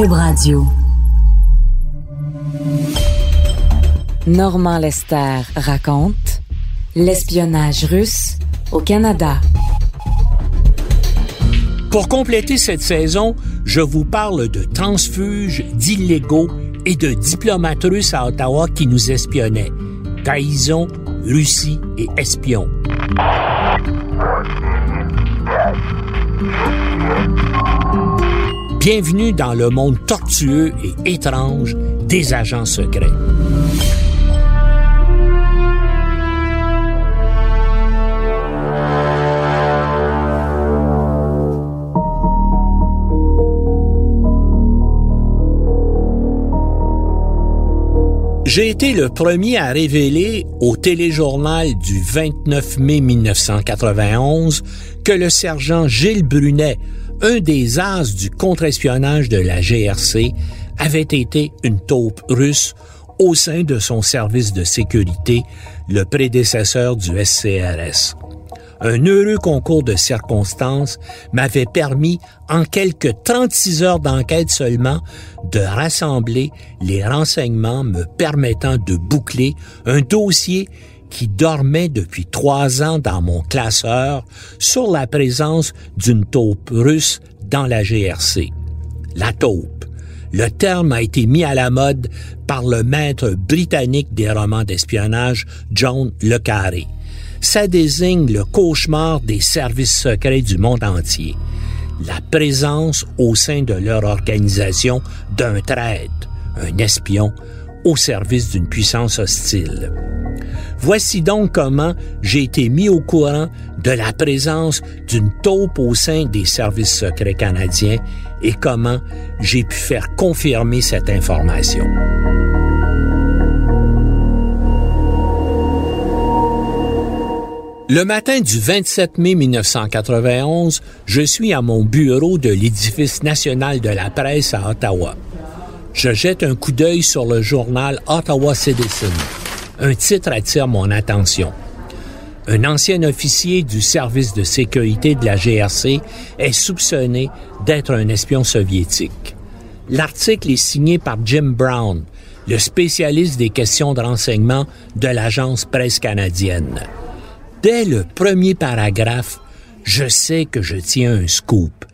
Cube Radio. Normand Lester raconte l'espionnage russe au Canada. Pour compléter cette saison, je vous parle de transfuges, d'illégaux et de diplomates russes à Ottawa qui nous espionnaient. Trahison, Russie et espions. Bienvenue dans le monde tortueux et étrange des agents secrets. J'ai été le premier à révéler au téléjournal du 29 mai 1991 que le sergent Gilles Brunet, un des as du contre-espionnage de la GRC, avait été une taupe russe au sein de son service de sécurité, le prédécesseur du SCRS un heureux concours de circonstances m'avait permis, en quelques 36 heures d'enquête seulement, de rassembler les renseignements me permettant de boucler un dossier qui dormait depuis trois ans dans mon classeur sur la présence d'une taupe russe dans la GRC. La taupe. Le terme a été mis à la mode par le maître britannique des romans d'espionnage John Le Carré ça désigne le cauchemar des services secrets du monde entier. La présence au sein de leur organisation d'un traître, un espion, au service d'une puissance hostile. Voici donc comment j'ai été mis au courant de la présence d'une taupe au sein des services secrets canadiens et comment j'ai pu faire confirmer cette information. Le matin du 27 mai 1991, je suis à mon bureau de l'édifice national de la presse à Ottawa. Je jette un coup d'œil sur le journal Ottawa Citizen. Un titre attire mon attention. Un ancien officier du service de sécurité de la GRC est soupçonné d'être un espion soviétique. L'article est signé par Jim Brown, le spécialiste des questions de renseignement de l'agence presse canadienne. Dès le premier paragraphe, je sais que je tiens un scoop.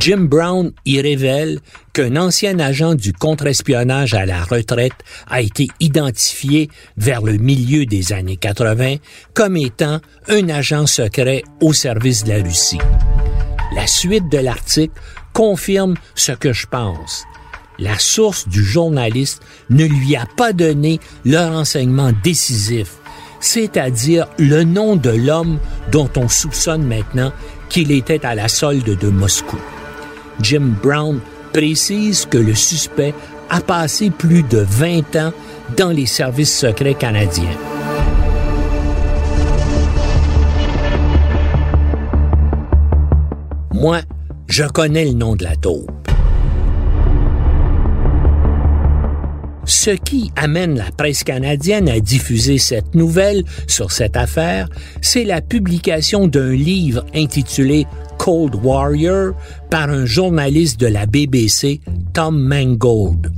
Jim Brown y révèle qu'un ancien agent du contre-espionnage à la retraite a été identifié vers le milieu des années 80 comme étant un agent secret au service de la Russie. La suite de l'article confirme ce que je pense. La source du journaliste ne lui a pas donné le renseignement décisif c'est-à-dire le nom de l'homme dont on soupçonne maintenant qu'il était à la solde de Moscou. Jim Brown précise que le suspect a passé plus de 20 ans dans les services secrets canadiens. Moi, je connais le nom de la taupe. Ce qui amène la presse canadienne à diffuser cette nouvelle sur cette affaire, c'est la publication d'un livre intitulé Cold Warrior par un journaliste de la BBC, Tom Mangold.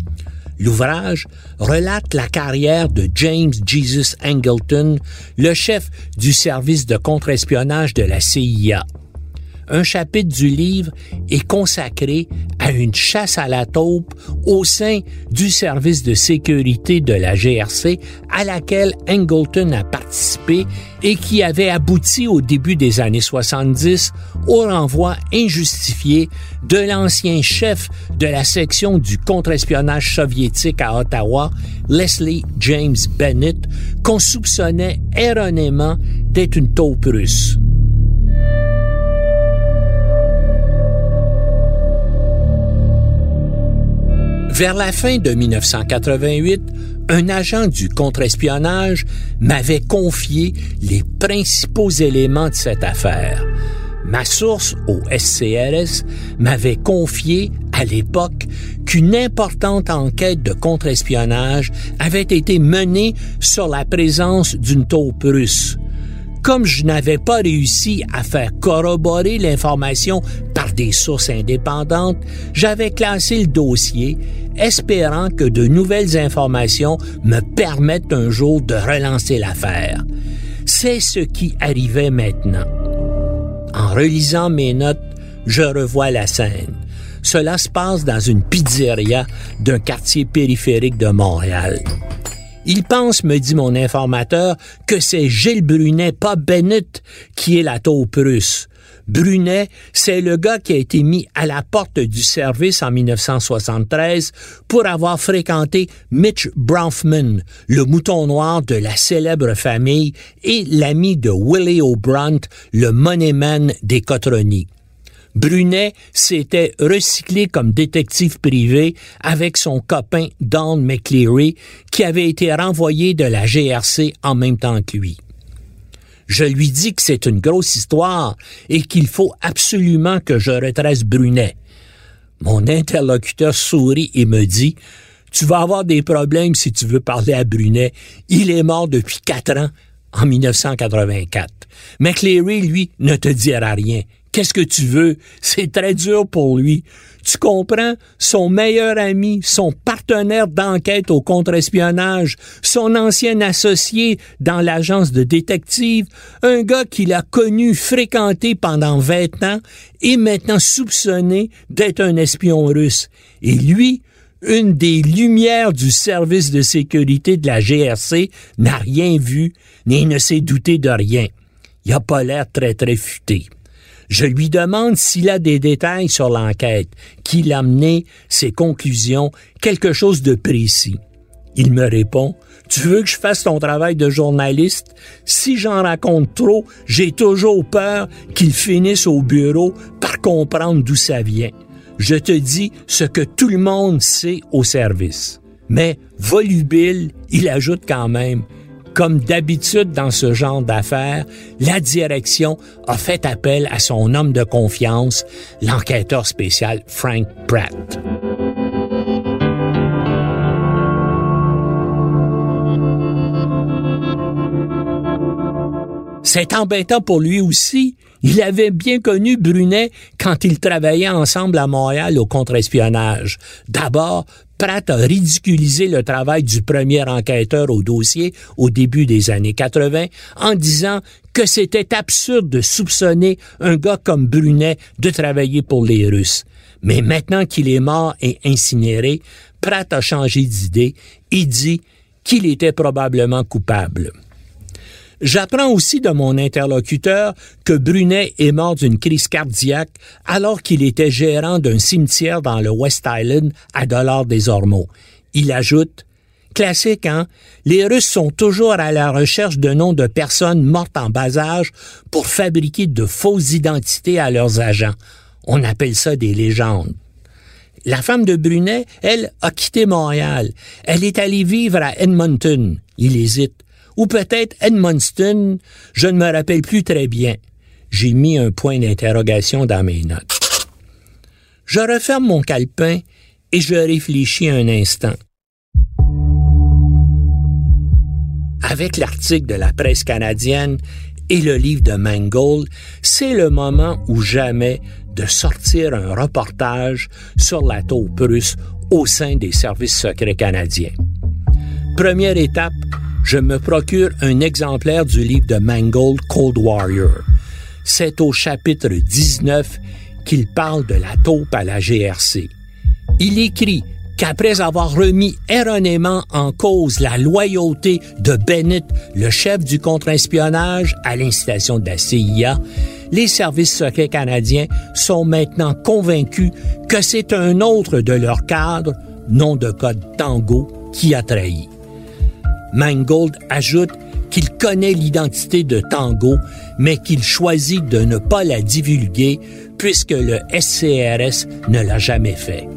L'ouvrage relate la carrière de James Jesus Angleton, le chef du service de contre-espionnage de la CIA un chapitre du livre est consacré à une chasse à la taupe au sein du service de sécurité de la GRC à laquelle Angleton a participé et qui avait abouti au début des années 70 au renvoi injustifié de l'ancien chef de la section du contre-espionnage soviétique à Ottawa, Leslie James Bennett, qu'on soupçonnait erronément d'être une taupe russe. Vers la fin de 1988, un agent du contre-espionnage m'avait confié les principaux éléments de cette affaire. Ma source au SCRS m'avait confié à l'époque qu'une importante enquête de contre-espionnage avait été menée sur la présence d'une taupe russe. Comme je n'avais pas réussi à faire corroborer l'information des sources indépendantes, j'avais classé le dossier, espérant que de nouvelles informations me permettent un jour de relancer l'affaire. C'est ce qui arrivait maintenant. En relisant mes notes, je revois la scène. Cela se passe dans une pizzeria d'un quartier périphérique de Montréal. Il pense, me dit mon informateur, que c'est Gilles Brunet, pas Bennett, qui est la taupe russe. Brunet, c'est le gars qui a été mis à la porte du service en 1973 pour avoir fréquenté Mitch Bronfman, le mouton noir de la célèbre famille et l'ami de Willie O'Brant, le moneyman des Cotronies. Brunet s'était recyclé comme détective privé avec son copain Don McCleary, qui avait été renvoyé de la GRC en même temps que lui. Je lui dis que c'est une grosse histoire et qu'il faut absolument que je retrace Brunet. Mon interlocuteur sourit et me dit Tu vas avoir des problèmes si tu veux parler à Brunet. Il est mort depuis quatre ans, en 1984. McCleary, lui, ne te dira rien. Qu'est-ce que tu veux? C'est très dur pour lui. Tu comprends? Son meilleur ami, son partenaire d'enquête au contre-espionnage, son ancien associé dans l'agence de détective, un gars qu'il a connu, fréquenté pendant 20 ans et maintenant soupçonné d'être un espion russe. Et lui, une des lumières du service de sécurité de la GRC, n'a rien vu, ni ne s'est douté de rien. Il a pas l'air très très futé. Je lui demande s'il a des détails sur l'enquête, qu'il a mené ses conclusions, quelque chose de précis? Il me répond Tu veux que je fasse ton travail de journaliste? Si j'en raconte trop, j'ai toujours peur qu'il finisse au bureau par comprendre d'où ça vient. Je te dis ce que tout le monde sait au service. Mais volubile, il ajoute quand même comme d'habitude dans ce genre d'affaires, la direction a fait appel à son homme de confiance, l'enquêteur spécial Frank Pratt. C'est embêtant pour lui aussi. Il avait bien connu Brunet quand ils travaillaient ensemble à Montréal au contre-espionnage. D'abord, Pratt a ridiculisé le travail du premier enquêteur au dossier au début des années 80 en disant que c'était absurde de soupçonner un gars comme Brunet de travailler pour les Russes. Mais maintenant qu'il est mort et incinéré, Pratt a changé d'idée et dit qu'il était probablement coupable. J'apprends aussi de mon interlocuteur que Brunet est mort d'une crise cardiaque alors qu'il était gérant d'un cimetière dans le West Island à Dollars des Ormeaux. Il ajoute Classique, hein? Les Russes sont toujours à la recherche de noms de personnes mortes en bas âge pour fabriquer de fausses identités à leurs agents. On appelle ça des légendes. La femme de Brunet, elle, a quitté Montréal. Elle est allée vivre à Edmonton. Il hésite ou peut-être Edmundston, je ne me rappelle plus très bien. J'ai mis un point d'interrogation dans mes notes. Je referme mon calepin et je réfléchis un instant. Avec l'article de la presse canadienne et le livre de Mangold, c'est le moment ou jamais de sortir un reportage sur la taupe russe au sein des services secrets canadiens. Première étape, je me procure un exemplaire du livre de Mangold Cold Warrior. C'est au chapitre 19 qu'il parle de la taupe à la GRC. Il écrit qu'après avoir remis erronément en cause la loyauté de Bennett, le chef du contre-espionnage à l'incitation de la CIA, les services secrets canadiens sont maintenant convaincus que c'est un autre de leurs cadres, nom de code Tango, qui a trahi. Mangold ajoute qu'il connaît l'identité de Tango, mais qu'il choisit de ne pas la divulguer puisque le SCRS ne l'a jamais fait.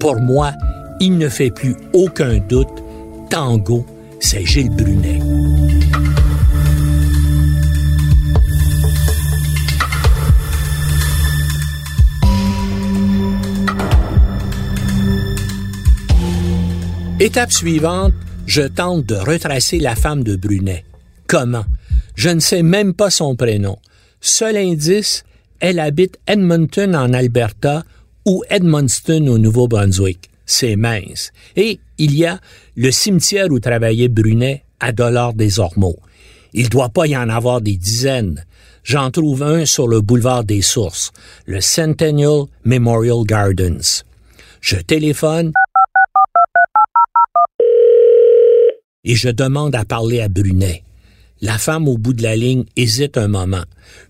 Pour moi, il ne fait plus aucun doute, Tango, c'est Gilles Brunet. Étape suivante, je tente de retracer la femme de Brunet. Comment? Je ne sais même pas son prénom. Seul indice, Elle habite Edmonton en Alberta ou Edmundston au Nouveau-Brunswick. C'est mince. Et il y a le cimetière où travaillait Brunet à Dollard des Ormeaux. Il doit pas y en avoir des dizaines. J'en trouve un sur le boulevard des Sources, le Centennial Memorial Gardens. Je téléphone et je demande à parler à Brunet. La femme au bout de la ligne hésite un moment.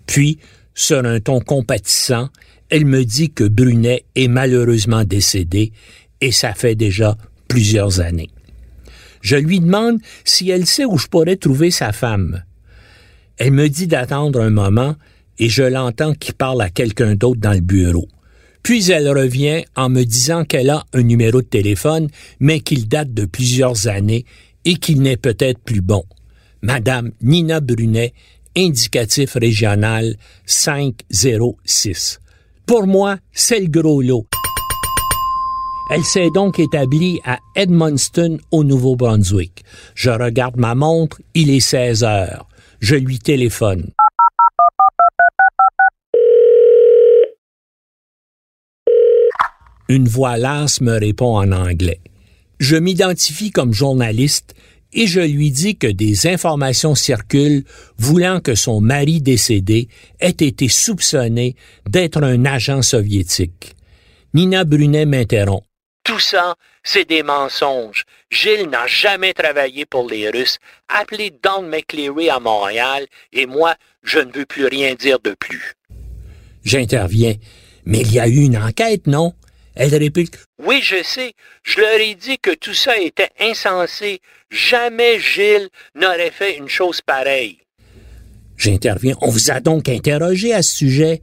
Puis, sur un ton compatissant, elle me dit que Brunet est malheureusement décédé et ça fait déjà plusieurs années. Je lui demande si elle sait où je pourrais trouver sa femme. Elle me dit d'attendre un moment et je l'entends qui parle à quelqu'un d'autre dans le bureau. Puis elle revient en me disant qu'elle a un numéro de téléphone, mais qu'il date de plusieurs années et qu'il n'est peut-être plus bon. Madame Nina Brunet, indicatif régional 506. Pour moi, c'est le gros lot. Elle s'est donc établie à Edmundston, au Nouveau-Brunswick. Je regarde ma montre, il est 16 heures. Je lui téléphone. Une voix lasse me répond en anglais. Je m'identifie comme journaliste et je lui dis que des informations circulent voulant que son mari décédé ait été soupçonné d'être un agent soviétique. Nina Brunet m'interrompt. Tout ça, c'est des mensonges. Gilles n'a jamais travaillé pour les Russes. Appelez Don McCleary à Montréal et moi, je ne veux plus rien dire de plus. J'interviens. Mais il y a eu une enquête, non? Elle réplique Oui, je sais. Je leur ai dit que tout ça était insensé. Jamais Gilles n'aurait fait une chose pareille. J'interviens. On vous a donc interrogé à ce sujet.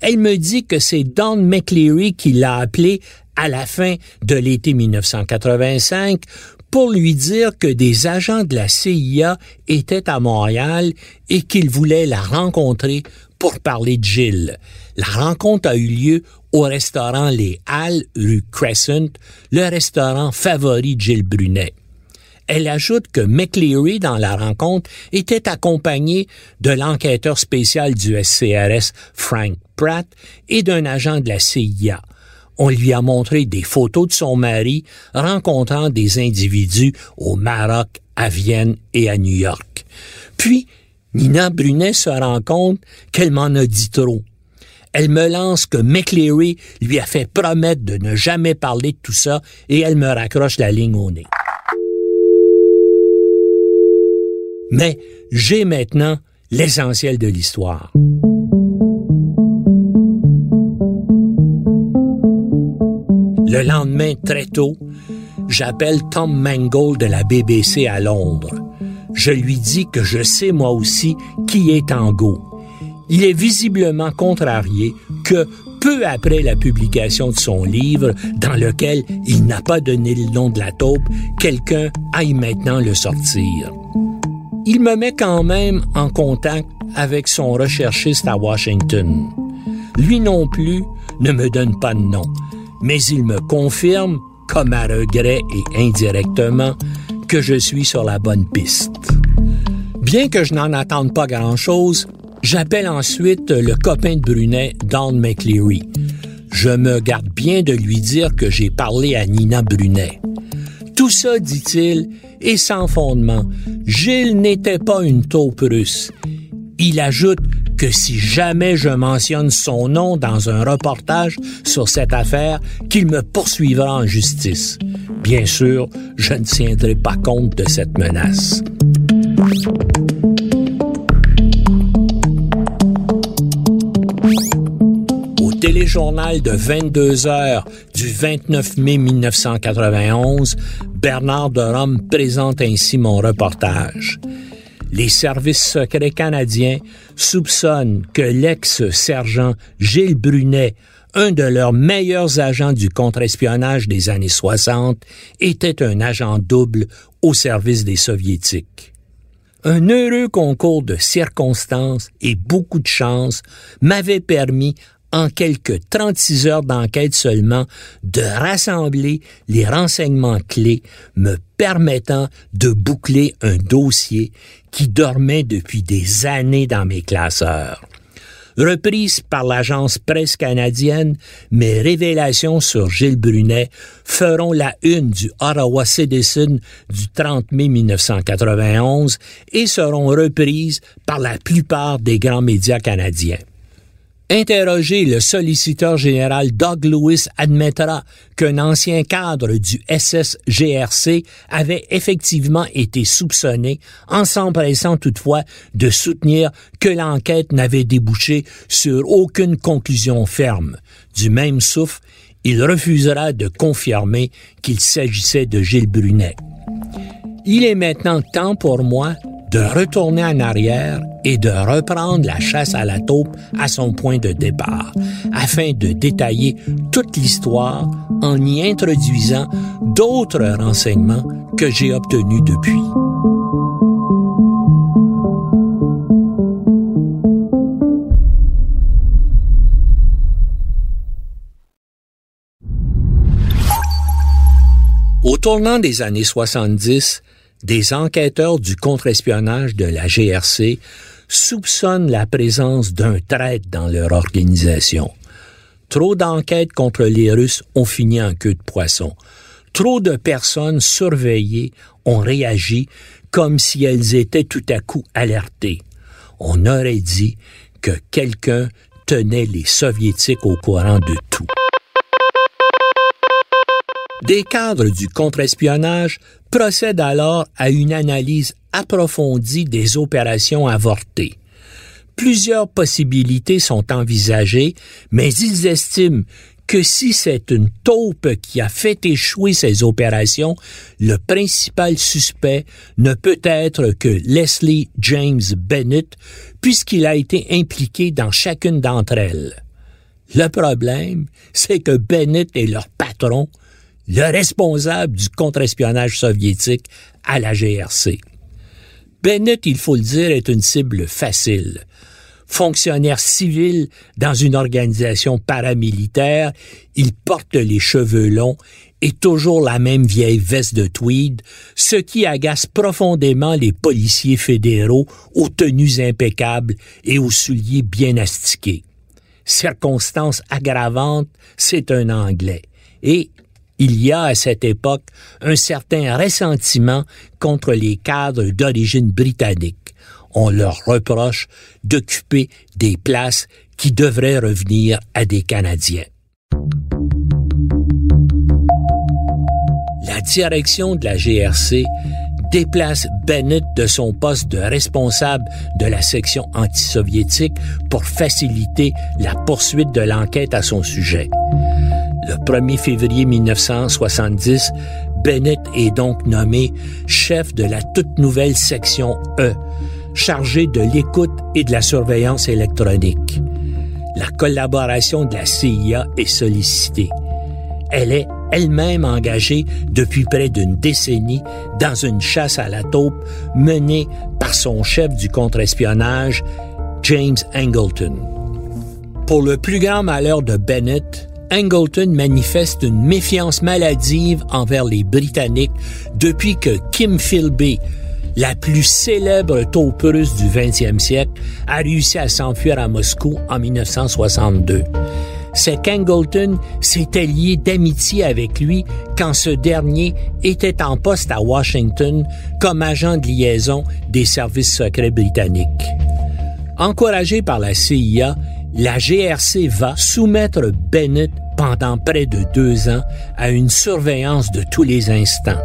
Elle me dit que c'est Don McCleary qui l'a appelé à la fin de l'été 1985 pour lui dire que des agents de la CIA étaient à Montréal et qu'il voulait la rencontrer pour parler de Gilles. La rencontre a eu lieu au restaurant Les Halles, rue Crescent, le restaurant favori de Gilles Brunet. Elle ajoute que McLeary, dans la rencontre, était accompagné de l'enquêteur spécial du SCRS, Frank Pratt, et d'un agent de la CIA. On lui a montré des photos de son mari rencontrant des individus au Maroc, à Vienne et à New York. Puis, Nina Brunet se rend compte qu'elle m'en a dit trop. Elle me lance que McLeary lui a fait promettre de ne jamais parler de tout ça et elle me raccroche la ligne au nez. Mais j'ai maintenant l'essentiel de l'histoire. Le lendemain, très tôt, j'appelle Tom Mangold de la BBC à Londres. Je lui dis que je sais moi aussi qui est Tango. Il est visiblement contrarié que, peu après la publication de son livre, dans lequel il n'a pas donné le nom de la taupe, quelqu'un aille maintenant le sortir. Il me met quand même en contact avec son recherchiste à Washington. Lui non plus ne me donne pas de nom, mais il me confirme, comme à regret et indirectement, que je suis sur la bonne piste. Bien que je n'en attende pas grand-chose, j'appelle ensuite le copain de Brunet, Don McLeary. Je me garde bien de lui dire que j'ai parlé à Nina Brunet. Tout ça, dit-il, est sans fondement. Gilles n'était pas une taupe russe. Il ajoute que si jamais je mentionne son nom dans un reportage sur cette affaire, qu'il me poursuivra en justice. Bien sûr, je ne tiendrai pas compte de cette menace. Au téléjournal de 22 heures du 29 mai 1991, Bernard de Rome présente ainsi mon reportage les services secrets canadiens soupçonnent que l'ex-sergent Gilles Brunet, un de leurs meilleurs agents du contre-espionnage des années 60, était un agent double au service des Soviétiques. Un heureux concours de circonstances et beaucoup de chance m'avait permis en quelques 36 heures d'enquête seulement, de rassembler les renseignements clés me permettant de boucler un dossier qui dormait depuis des années dans mes classeurs. Reprise par l'agence presse canadienne, mes révélations sur Gilles Brunet feront la une du Ottawa Citizen du 30 mai 1991 et seront reprises par la plupart des grands médias canadiens. Interrogé, le solliciteur général Doug Lewis admettra qu'un ancien cadre du SSGRC avait effectivement été soupçonné, en s'empressant toutefois de soutenir que l'enquête n'avait débouché sur aucune conclusion ferme. Du même souffle, il refusera de confirmer qu'il s'agissait de Gilles Brunet. Il est maintenant temps pour moi de retourner en arrière et de reprendre la chasse à la taupe à son point de départ, afin de détailler toute l'histoire en y introduisant d'autres renseignements que j'ai obtenus depuis. Au tournant des années 70, des enquêteurs du contre-espionnage de la GRC soupçonnent la présence d'un traître dans leur organisation. Trop d'enquêtes contre les Russes ont fini en queue de poisson. Trop de personnes surveillées ont réagi comme si elles étaient tout à coup alertées. On aurait dit que quelqu'un tenait les soviétiques au courant de tout. Des cadres du contre-espionnage procèdent alors à une analyse approfondie des opérations avortées. Plusieurs possibilités sont envisagées, mais ils estiment que si c'est une taupe qui a fait échouer ces opérations, le principal suspect ne peut être que Leslie James Bennett, puisqu'il a été impliqué dans chacune d'entre elles. Le problème, c'est que Bennett est leur patron le responsable du contre-espionnage soviétique à la GRC. Bennett, il faut le dire, est une cible facile. Fonctionnaire civil dans une organisation paramilitaire, il porte les cheveux longs et toujours la même vieille veste de tweed, ce qui agace profondément les policiers fédéraux aux tenues impeccables et aux souliers bien astiqués. Circonstance aggravante, c'est un Anglais. Et il y a à cette époque un certain ressentiment contre les cadres d'origine britannique. On leur reproche d'occuper des places qui devraient revenir à des Canadiens. La direction de la GRC déplace Bennett de son poste de responsable de la section antisoviétique pour faciliter la poursuite de l'enquête à son sujet. Le 1er février 1970, Bennett est donc nommé chef de la toute nouvelle section E, chargé de l'écoute et de la surveillance électronique. La collaboration de la CIA est sollicitée. Elle est elle-même engagée depuis près d'une décennie dans une chasse à la taupe menée par son chef du contre-espionnage, James Angleton. Pour le plus grand malheur de Bennett, Angleton manifeste une méfiance maladive envers les Britanniques depuis que Kim Philby, la plus célèbre taupe russe du 20e siècle, a réussi à s'enfuir à Moscou en 1962. C'est qu'Angleton s'était lié d'amitié avec lui quand ce dernier était en poste à Washington comme agent de liaison des services secrets britanniques. Encouragé par la CIA, la GRC va soumettre Bennett pendant près de deux ans à une surveillance de tous les instants.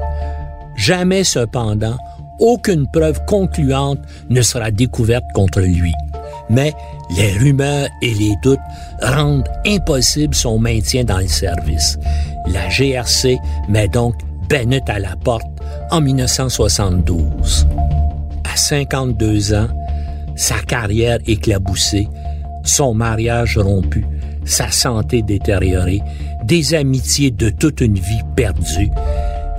Jamais cependant, aucune preuve concluante ne sera découverte contre lui. Mais les rumeurs et les doutes rendent impossible son maintien dans le service. La GRC met donc Bennett à la porte en 1972. À 52 ans, sa carrière éclaboussée, son mariage rompu, sa santé détériorée, des amitiés de toute une vie perdues,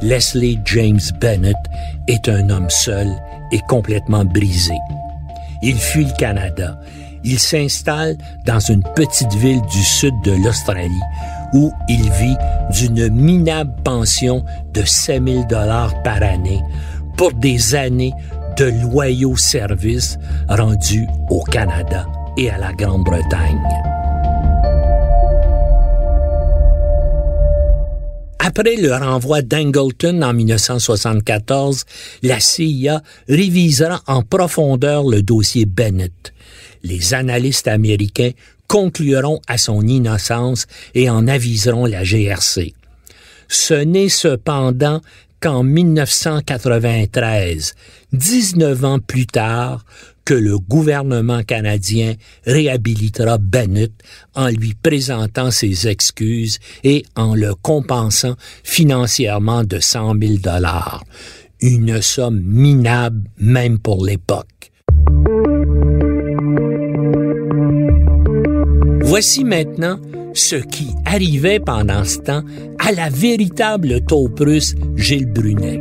Leslie James Bennett est un homme seul et complètement brisé. Il fuit le Canada. Il s'installe dans une petite ville du sud de l'Australie où il vit d'une minable pension de 5000 dollars par année pour des années de loyaux services rendus au Canada et à la Grande-Bretagne. Après le renvoi d'Angleton en 1974, la CIA révisera en profondeur le dossier Bennett. Les analystes américains concluront à son innocence et en aviseront la GRC. Ce n'est cependant qu'en 1993, 19 ans plus tard, que le gouvernement canadien réhabilitera Bennett en lui présentant ses excuses et en le compensant financièrement de 100 000 dollars, une somme minable même pour l'époque. Voici maintenant ce qui arrivait pendant ce temps à la véritable taupe russe Gilles Brunet.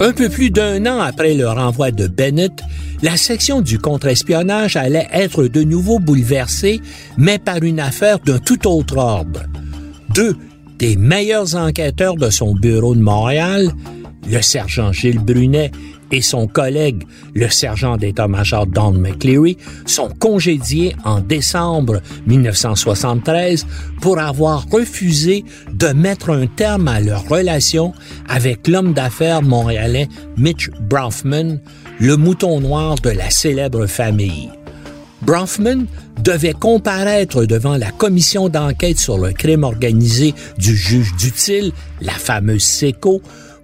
Un peu plus d'un an après le renvoi de Bennett, la section du contre-espionnage allait être de nouveau bouleversée, mais par une affaire d'un tout autre ordre. Deux des meilleurs enquêteurs de son bureau de Montréal, le sergent Gilles Brunet et son collègue, le sergent d'état-major Don McCleary, sont congédiés en décembre 1973 pour avoir refusé de mettre un terme à leur relation avec l'homme d'affaires montréalais Mitch Bronfman, le mouton noir de la célèbre famille. Bronfman devait comparaître devant la commission d'enquête sur le crime organisé du juge Dutil, la fameuse SECO,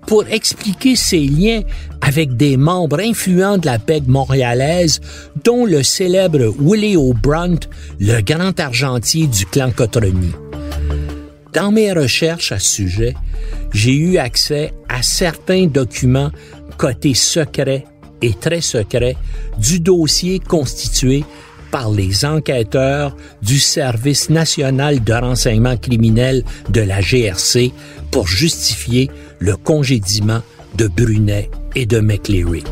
pour expliquer ses liens avec des membres influents de la PEG montréalaise, dont le célèbre Willie O'Brunt, le grand argentier du clan Cotroni. Dans mes recherches à ce sujet, j'ai eu accès à certains documents cotés secrets et très secrets du dossier constitué par les enquêteurs du Service national de renseignement criminel de la GRC pour justifier le congédiement de Brunet et de McLeary.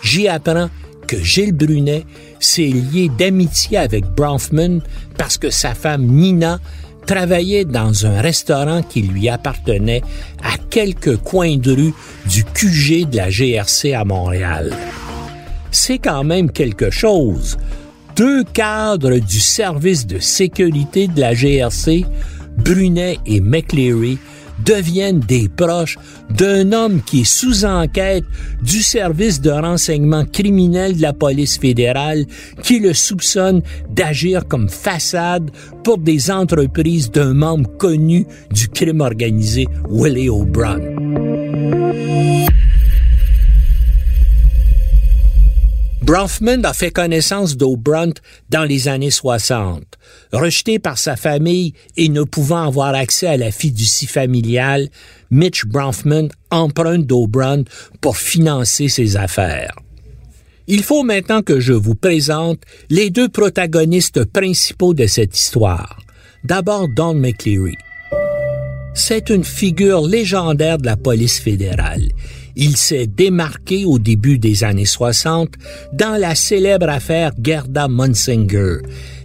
J'y apprends que Gilles Brunet s'est lié d'amitié avec Bronfman parce que sa femme Nina travaillait dans un restaurant qui lui appartenait à quelques coins de rue du QG de la GRC à Montréal. C'est quand même quelque chose deux cadres du service de sécurité de la GRC, Brunet et McLeary, deviennent des proches d'un homme qui est sous enquête du service de renseignement criminel de la police fédérale qui le soupçonne d'agir comme façade pour des entreprises d'un membre connu du crime organisé, Willie O'Brien. Bronfman a fait connaissance d'O'Brunt dans les années 60. Rejeté par sa famille et ne pouvant avoir accès à la fiducie familiale, Mitch Bronfman emprunte d'O'Brunt pour financer ses affaires. Il faut maintenant que je vous présente les deux protagonistes principaux de cette histoire. D'abord Don McCleary. C'est une figure légendaire de la police fédérale. Il s'est démarqué au début des années 60 dans la célèbre affaire Gerda Munsinger,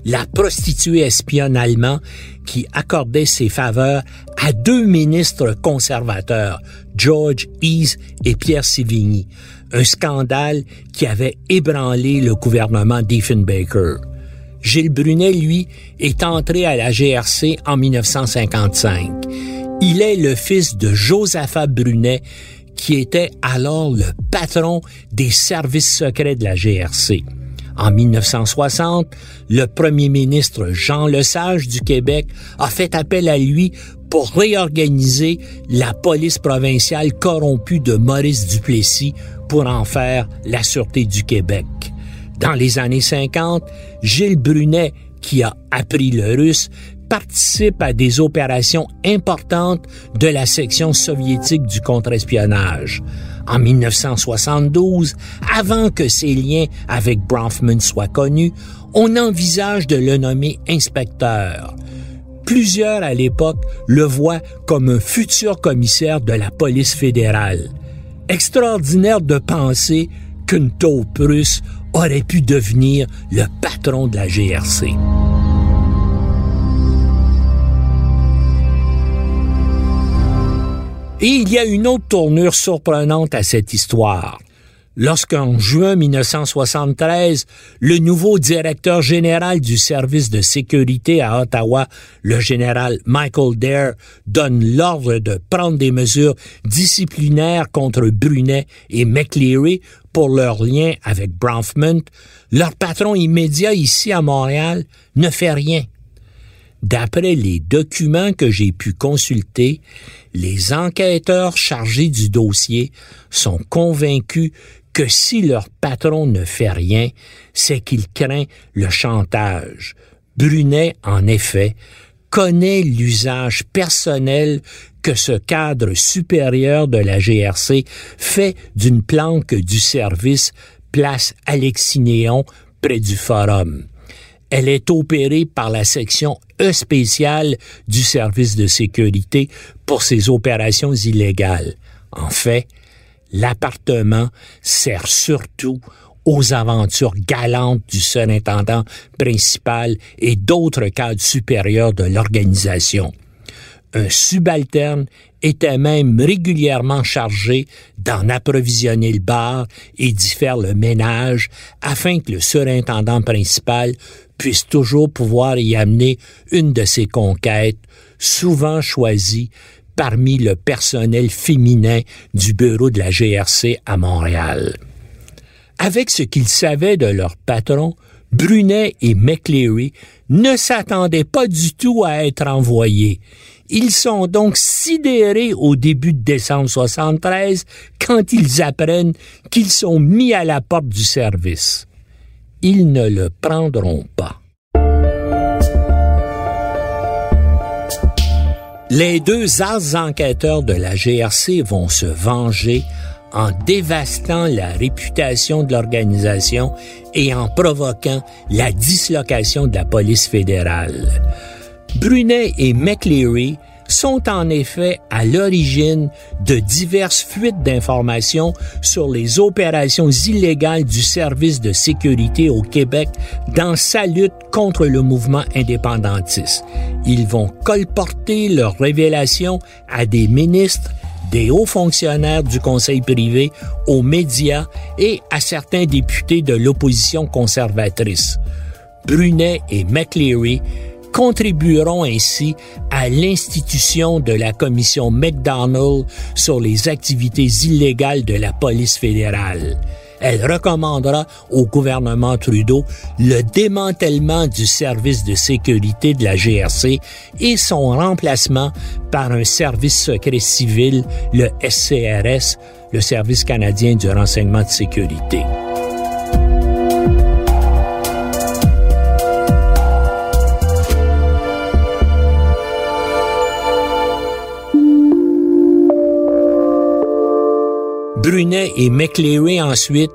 la prostituée espionne allemande qui accordait ses faveurs à deux ministres conservateurs, George Ease et Pierre Sivigny, un scandale qui avait ébranlé le gouvernement Diefenbaker. Gilles Brunet, lui, est entré à la GRC en 1955. Il est le fils de Josaphat Brunet, qui était alors le patron des services secrets de la GRC. En 1960, le premier ministre Jean Lesage du Québec a fait appel à lui pour réorganiser la police provinciale corrompue de Maurice Duplessis pour en faire la Sûreté du Québec. Dans les années 50, Gilles Brunet, qui a appris le russe, participe à des opérations importantes de la section soviétique du contre-espionnage. En 1972, avant que ses liens avec Bronfman soient connus, on envisage de le nommer inspecteur. Plusieurs à l'époque le voient comme un futur commissaire de la police fédérale. Extraordinaire de penser qu'une taupe russe aurait pu devenir le patron de la GRC. Et il y a une autre tournure surprenante à cette histoire. lorsqu'en juin 1973, le nouveau directeur général du service de sécurité à Ottawa, le général Michael Dare, donne l'ordre de prendre des mesures disciplinaires contre Brunet et McLeary pour leur lien avec Bronfman, leur patron immédiat ici à Montréal ne fait rien. D'après les documents que j'ai pu consulter, les enquêteurs chargés du dossier sont convaincus que si leur patron ne fait rien, c'est qu'il craint le chantage. Brunet, en effet, connaît l'usage personnel que ce cadre supérieur de la GRC fait d'une planque du service place Alexinéon près du forum. Elle est opérée par la section E spéciale du service de sécurité pour ses opérations illégales. En fait, l'appartement sert surtout aux aventures galantes du surintendant principal et d'autres cadres supérieurs de l'organisation. Un subalterne était même régulièrement chargé d'en approvisionner le bar et d'y faire le ménage afin que le surintendant principal puisse toujours pouvoir y amener une de ses conquêtes, souvent choisie parmi le personnel féminin du bureau de la GRC à Montréal. Avec ce qu'ils savaient de leur patron, Brunet et McLeary ne s'attendaient pas du tout à être envoyés. Ils sont donc sidérés au début de décembre 73 quand ils apprennent qu'ils sont mis à la porte du service. Ils ne le prendront pas. Les deux as enquêteurs de la GRC vont se venger en dévastant la réputation de l'organisation et en provoquant la dislocation de la police fédérale. Brunet et McLeary sont en effet à l'origine de diverses fuites d'informations sur les opérations illégales du service de sécurité au Québec dans sa lutte contre le mouvement indépendantiste. Ils vont colporter leurs révélations à des ministres, des hauts fonctionnaires du Conseil privé, aux médias et à certains députés de l'opposition conservatrice. Brunet et McLeary contribueront ainsi à l'institution de la commission McDonald sur les activités illégales de la police fédérale. Elle recommandera au gouvernement Trudeau le démantèlement du service de sécurité de la GRC et son remplacement par un service secret civil, le SCRS, le Service canadien du renseignement de sécurité. Brunet et McLeary ensuite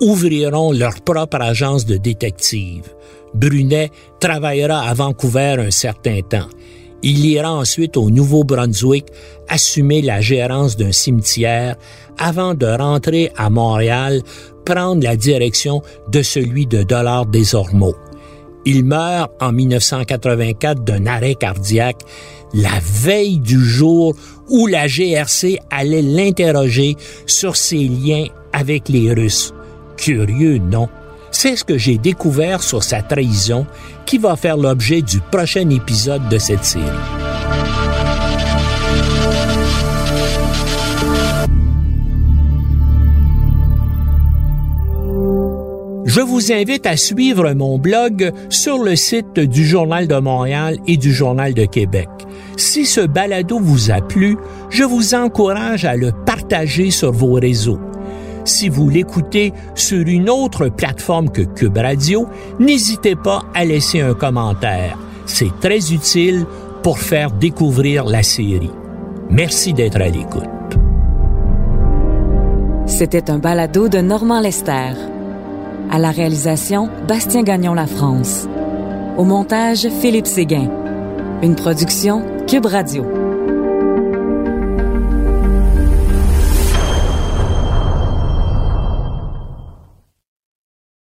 ouvriront leur propre agence de détective. Brunet travaillera à Vancouver un certain temps. Il ira ensuite au Nouveau-Brunswick assumer la gérance d'un cimetière avant de rentrer à Montréal prendre la direction de celui de Dollard des Ormeaux. Il meurt en 1984 d'un arrêt cardiaque la veille du jour où la GRC allait l'interroger sur ses liens avec les Russes. Curieux, non? C'est ce que j'ai découvert sur sa trahison qui va faire l'objet du prochain épisode de cette série. Je vous invite à suivre mon blog sur le site du Journal de Montréal et du Journal de Québec. Si ce balado vous a plu, je vous encourage à le partager sur vos réseaux. Si vous l'écoutez sur une autre plateforme que Cube Radio, n'hésitez pas à laisser un commentaire. C'est très utile pour faire découvrir la série. Merci d'être à l'écoute. C'était un balado de Normand Lester. À la réalisation, Bastien Gagnon La France. Au montage, Philippe Séguin. Une production Cube Radio.